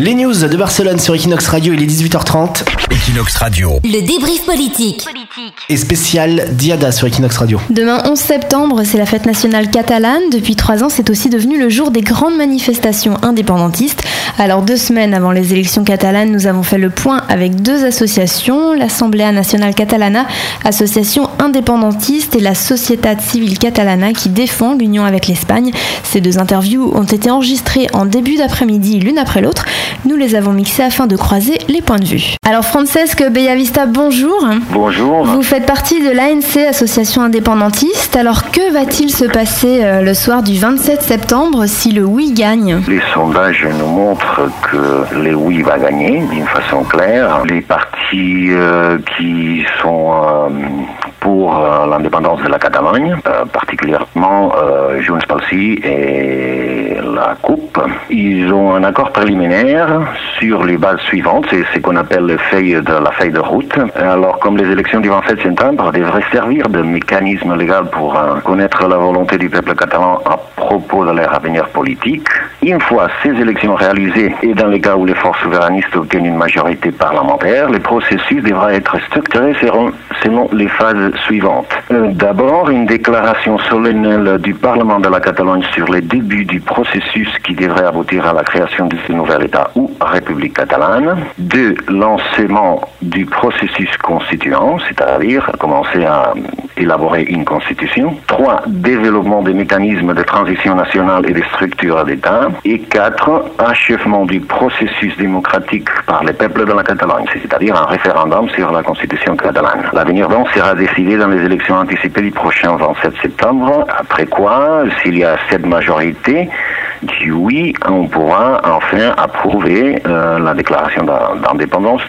Les news de Barcelone sur Equinox Radio, il est 18h30. Equinox Radio. Le débrief politique. Et spécial Diada sur Equinox Radio. Demain 11 septembre, c'est la fête nationale catalane. Depuis trois ans, c'est aussi devenu le jour des grandes manifestations indépendantistes. Alors deux semaines avant les élections catalanes, nous avons fait le point avec deux associations, l'Assemblée nationale catalana, association indépendantiste, et la Societat Civil Catalana qui défend l'union avec l'Espagne. Ces deux interviews ont été enregistrées en début d'après-midi l'une après l'autre. Nous les avons mixées afin de croiser les points de vue. Alors Francesque Bellavista, bonjour. Bonjour. Vous faites partie de l'ANC, association indépendantiste. Alors que va-t-il se passer euh, le soir du 27 septembre si le oui gagne? Les sondages nous montrent que le oui va gagner d'une façon claire. Les partis euh, qui sont euh, pour euh, l'indépendance de la Catalogne, euh, particulièrement euh, Junts pel et la Coupe, ils ont un accord préliminaire sur les bases suivantes, c'est ce qu'on appelle la feuille de route. Alors comme les élections du 27 septembre devraient servir de mécanisme légal pour euh, connaître la volonté du peuple catalan à propos de leur avenir politique, une fois ces élections réalisées et dans les cas où les forces souverainistes obtiennent une majorité parlementaire, le processus devra être structuré selon les phases suivantes. D'abord, une déclaration solennelle du Parlement de la Catalogne sur les débuts du processus qui devrait aboutir à la création de ce nouvel État ou République catalane. Deux, lancement du processus constituant, c'est-à-dire commencer à élaborer une constitution. Trois, développement des mécanismes de transition nationale et des structures d'État. Et quatre, achèvement du processus démocratique par les peuples de la Catalogne, c'est-à-dire un référendum sur la constitution catalane. L'avenir donc sera décidé dans les élections anticipées du prochain 27 septembre, après quoi, s'il y a cette majorité, du oui, on pourra enfin approuver euh, la déclaration d'in- d'indépendance.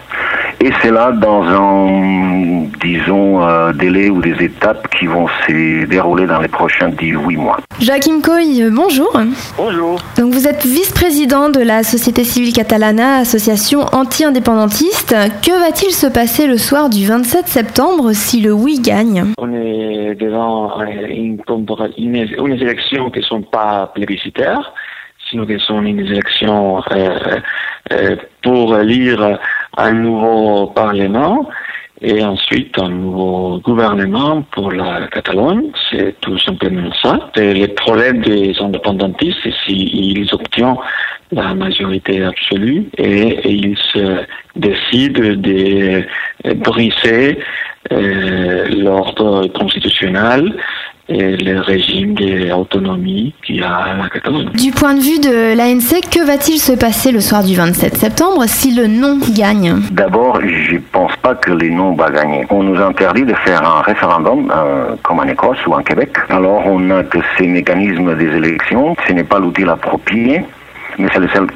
Et c'est là dans un, disons, euh, délai ou des étapes qui vont se dérouler dans les prochains 18 mois. Joachim Coy, euh, bonjour. Bonjour. Donc vous êtes vice-président de la Société Civile Catalana, association anti-indépendantiste. Que va-t-il se passer le soir du 27 septembre si le oui gagne? On est devant euh, une, une, une élection qui ne sont pas plébiscitaires, sinon qui sont une élection euh, euh, pour élire un nouveau Parlement et ensuite un nouveau gouvernement pour la Catalogne. C'est tout simplement ça. Et le problème des indépendantistes, c'est s'ils obtiennent la majorité absolue et, ils se décident de euh, briser euh, l'ordre constitutionnel et le régime d'autonomie qu'il y a à la Catalogne. Du point de vue de l'ANC, que va-t-il se passer le soir du 27 septembre si le non gagne? D'abord, je pense pas que les noms vont gagner. On nous interdit de faire un référendum, euh, comme en Écosse ou en Québec. Alors, on n'a que ces mécanismes des élections. Ce n'est pas l'outil approprié, mais c'est le seul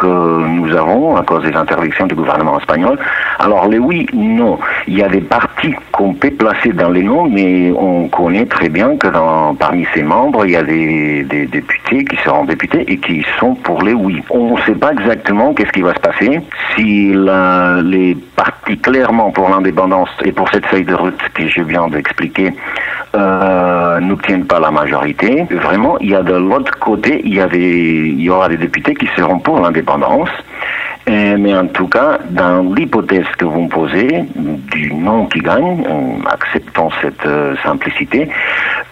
que nous avons à cause des interdictions du gouvernement espagnol. Alors les oui, non. Il y a des partis qu'on peut placer dans les noms, mais on connaît très bien que dans, parmi ces membres, il y a des, députés qui seront députés et qui sont pour les oui. On ne sait pas exactement qu'est-ce qui va se passer si les partis clairement pour l'indépendance et pour cette feuille de route que je viens d'expliquer euh, n'obtiennent pas la majorité. Vraiment, il y a de l'autre côté, il y, il y aura des députés qui seront pour l'indépendance. Euh, mais en tout cas, dans l'hypothèse que vous me posez, du non qui gagne, euh, acceptons cette euh, simplicité,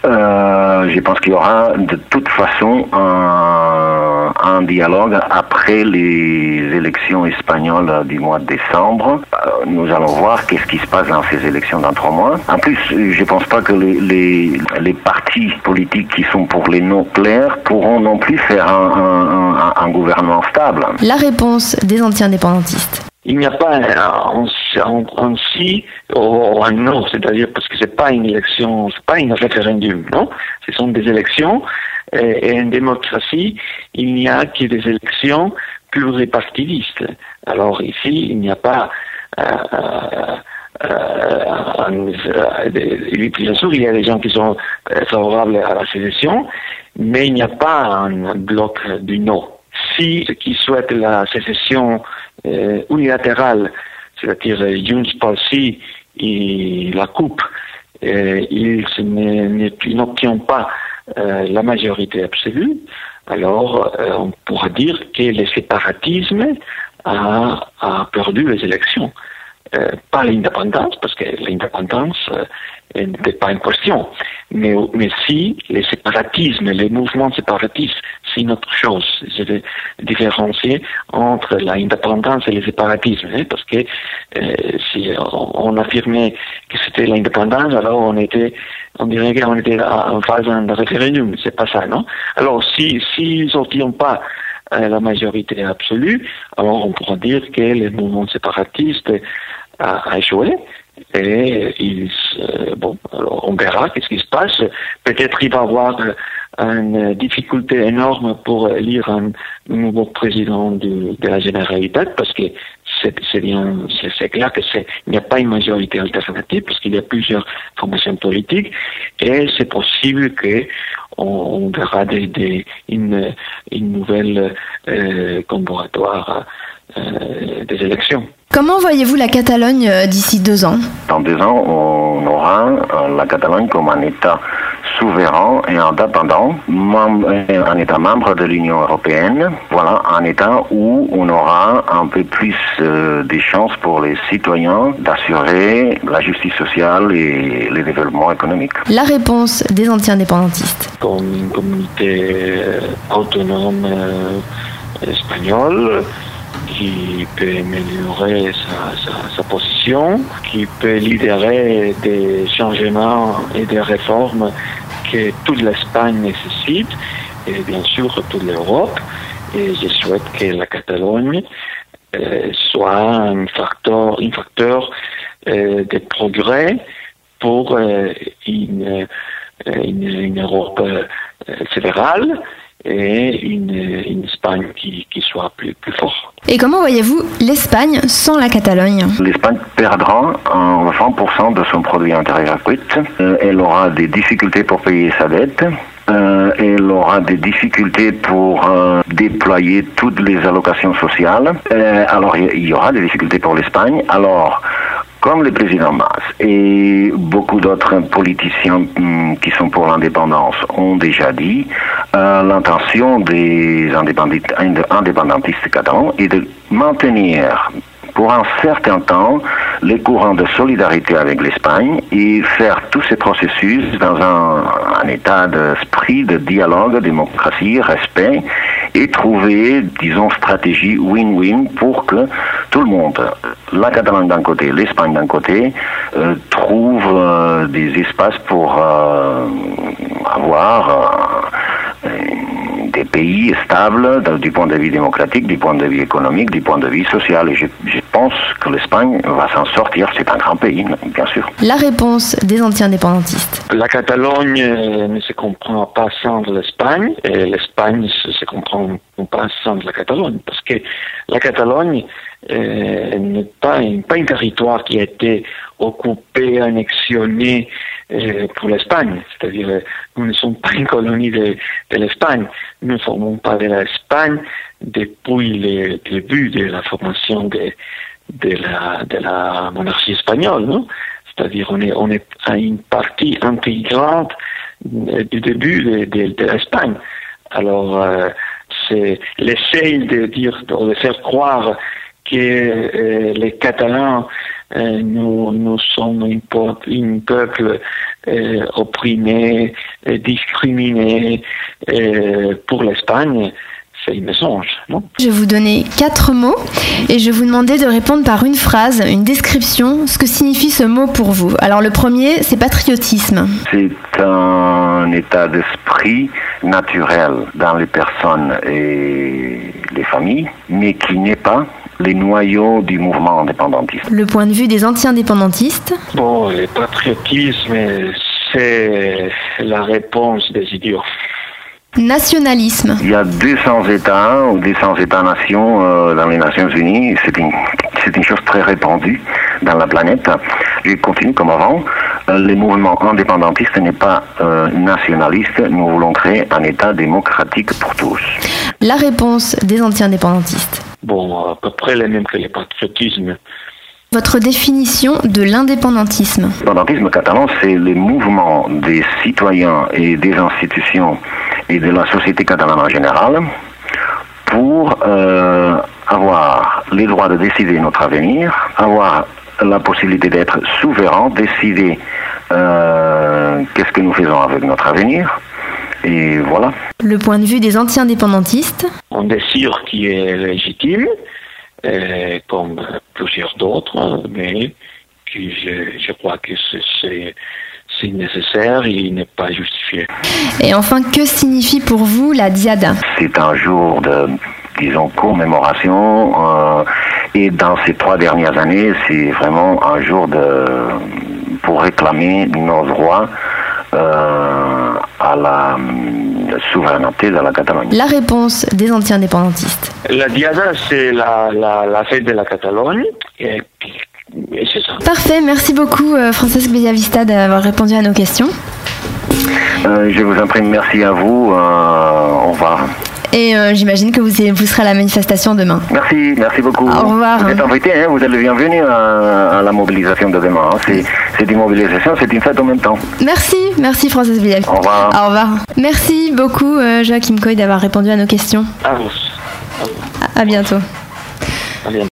je pense qu'il y aura de toute façon un, dialogue après les élections espagnoles du mois de décembre. Nous allons voir qu'est-ce qui se passe dans ces élections dans trois mois. En plus, je ne pense pas que les, partis politiques qui sont pour les non clairs pourront non plus faire un, gouvernement stable. La réponse anti-indépendantistes. Il n'y a pas un, si ou un non, c'est-à-dire parce que c'est pas une élection, c'est pas un référendum, non? Ce sont des élections et, et en démocratie, il n'y a que des élections pluripartidistes. Alors ici, il n'y a pas euh, euh, euh, bien sûr, il y a des gens qui sont euh, favorables à la sécession, mais il n'y a pas un bloc du non. Si ceux qui souhaitent la sécession euh, unilatérale, c'est-à-dire euh, Junts pel Sí et la Coupe, euh, ils n'obtiennent pas la majorité absolue, alors on pourra dire que le séparatisme a, perdu les élections. Pas l'indépendance, parce que l'indépendance n'était pas une question, mais, si les séparatismes, les mouvements séparatistes, c'est une autre chose. Je vais différencier entre l'indépendance et le séparatisme, hein, parce que euh, si on, affirmait que c'était l'indépendance, alors on était, on dirait qu'on était en phase d'un référendum, c'est pas ça, non? Alors si s'ils n'obtiennent pas la majorité absolue, alors on pourra dire que le mouvement séparatiste a, échoué. Et ils, bon, alors on verra qu'est-ce qui se passe. Peut-être il va avoir une difficulté énorme pour élire un nouveau président de, de la Généralité parce que c'est bien, c'est clair que c'est, il n'y a pas une majorité alternative parce qu'il y a plusieurs formations politiques et c'est possible que on, verra des, des, une, une nouvelle euh, euh, des élections. Comment voyez-vous la Catalogne euh, d'ici deux ans? Dans deux ans, on aura euh, la Catalogne comme un État souverain et indépendant, un État membre de l'Union européenne. Voilà, un État où on aura un peu plus de chances pour les citoyens d'assurer la justice sociale et le développement économique. La réponse des anti-indépendantistes. Comme une communauté autonome espagnole, qui peut améliorer sa, position, qui peut lidérer des changements et des réformes que toute l'Espagne nécessite, et bien sûr toute l'Europe. Et je souhaite que la Catalogne euh, soit un facteur, un facteur euh, de progrès pour euh, une, une, Europe fédérale et une, une Espagne qui, qui soit plus, plus forte. Et comment voyez-vous l'Espagne sans la Catalogne? L'Espagne perdra 20% de son produit intérieur brut. Euh, elle aura des difficultés pour payer sa dette. Euh, elle aura des difficultés pour euh, déployer toutes les allocations sociales. Euh, alors il y, aura des difficultés pour l'Espagne. Alors comme le président Mas et beaucoup d'autres politiciens hum, qui sont pour l'indépendance ont déjà dit, euh, l'intention des indépendantistes catalans est de maintenir pour un certain temps les courants de solidarité avec l'Espagne et faire tous ces processus dans un, un état d'esprit de dialogue, démocratie, respect et trouver, disons, stratégie win-win pour que tout le monde, la Catalogne d'un côté, l'Espagne d'un côté, euh, trouve euh, des espaces pour euh, avoir des pays stables du point de vue démocratique, du point de vue économique, du point de vue social. Et je, je pense que l'Espagne va s'en sortir. C'est un grand pays, bien sûr. La réponse des anti-indépendantistes. La Catalogne ne se comprend pas sans l'Espagne et l'Espagne ne se comprend pas sans la Catalogne parce que la Catalogne euh, n'est pas, pas un territoire qui a été occupé, annexionné euh, pour l'Espagne. C'est-à-dire, nous ne sommes pas une colonie de, l'Espagne. Nous ne formons pas de l'Espagne depuis le début de la formation de, la, monarchie espagnole. Non? C'est-à-dire, on est, est une partie intégrante du début de, l'Espagne. Alors, euh, c'est l'essai de dire, de faire croire que euh, les Catalans, euh, nous, nous sommes un peuple euh, opprimé, discriminé pour l'Espagne, c'est un mensonge, non? Je vais vous donner quatre mots et je vais vous demander de répondre par une phrase, une description, ce que signifie ce mot pour vous. Alors le premier, c'est patriotisme. C'est un état d'esprit naturel dans les personnes et les familles, mais qui n'est pas les noyaux du mouvement indépendantiste. Le point de vue des anti-indépendantistes Bon, le patriotisme, c'est la réponse des idiots. Nationalisme. Il y a 200 États ou 200 États-nations euh, dans les Nations Unies. C'est une, c'est une chose très répandue dans la planète. Je continue comme avant. Euh, les mouvements indépendantistes n'est pas euh, nationaliste. Nous voulons créer un État démocratique pour tous. La réponse des anti-indépendantistes. Bon, à peu près la même que le patriotisme. Votre définition de l'indépendantisme L'indépendantisme catalan, c'est le mouvement des citoyens et des institutions et de la société catalane en général pour euh, avoir les droits de décider notre avenir, avoir la possibilité d'être souverain, décider euh, qu'est-ce que nous faisons avec notre avenir. Et voilà. Le point de vue des anti-indépendantistes Un désir qui est légitime, euh, comme plusieurs d'autres, mais qui je, je crois que c'est nécessaire et il n'est pas justifié. Et enfin, que signifie pour vous la diada C'est un jour de, disons, commémoration. euh, et dans ces trois dernières années, c'est vraiment un jour de, pour réclamer nos droits euh, à la euh, souveraineté de la Catalogne. La réponse des anti-indépendantistes. La Diada, c'est la, la, la fête de la Catalogne, et, et c'est ça. Parfait, merci beaucoup euh, Francesque Bellavista d'avoir répondu à nos questions. Euh, je vous en prie, merci à vous. euh, au revoir. Et euh, j'imagine que vous, vous serez à la manifestation demain. Merci, merci beaucoup. Au revoir. Vous êtes invité, hein, vous êtes le bienvenu à, à la mobilisation de demain. hein. C'est, une mobilisation, c'est une fête en même temps. Merci, merci Francesque Bellavista. Au revoir. Au revoir. Merci beaucoup euh, Joachim Coy d'avoir répondu à nos questions. À vous. À vous. À- à bientôt. À bientôt.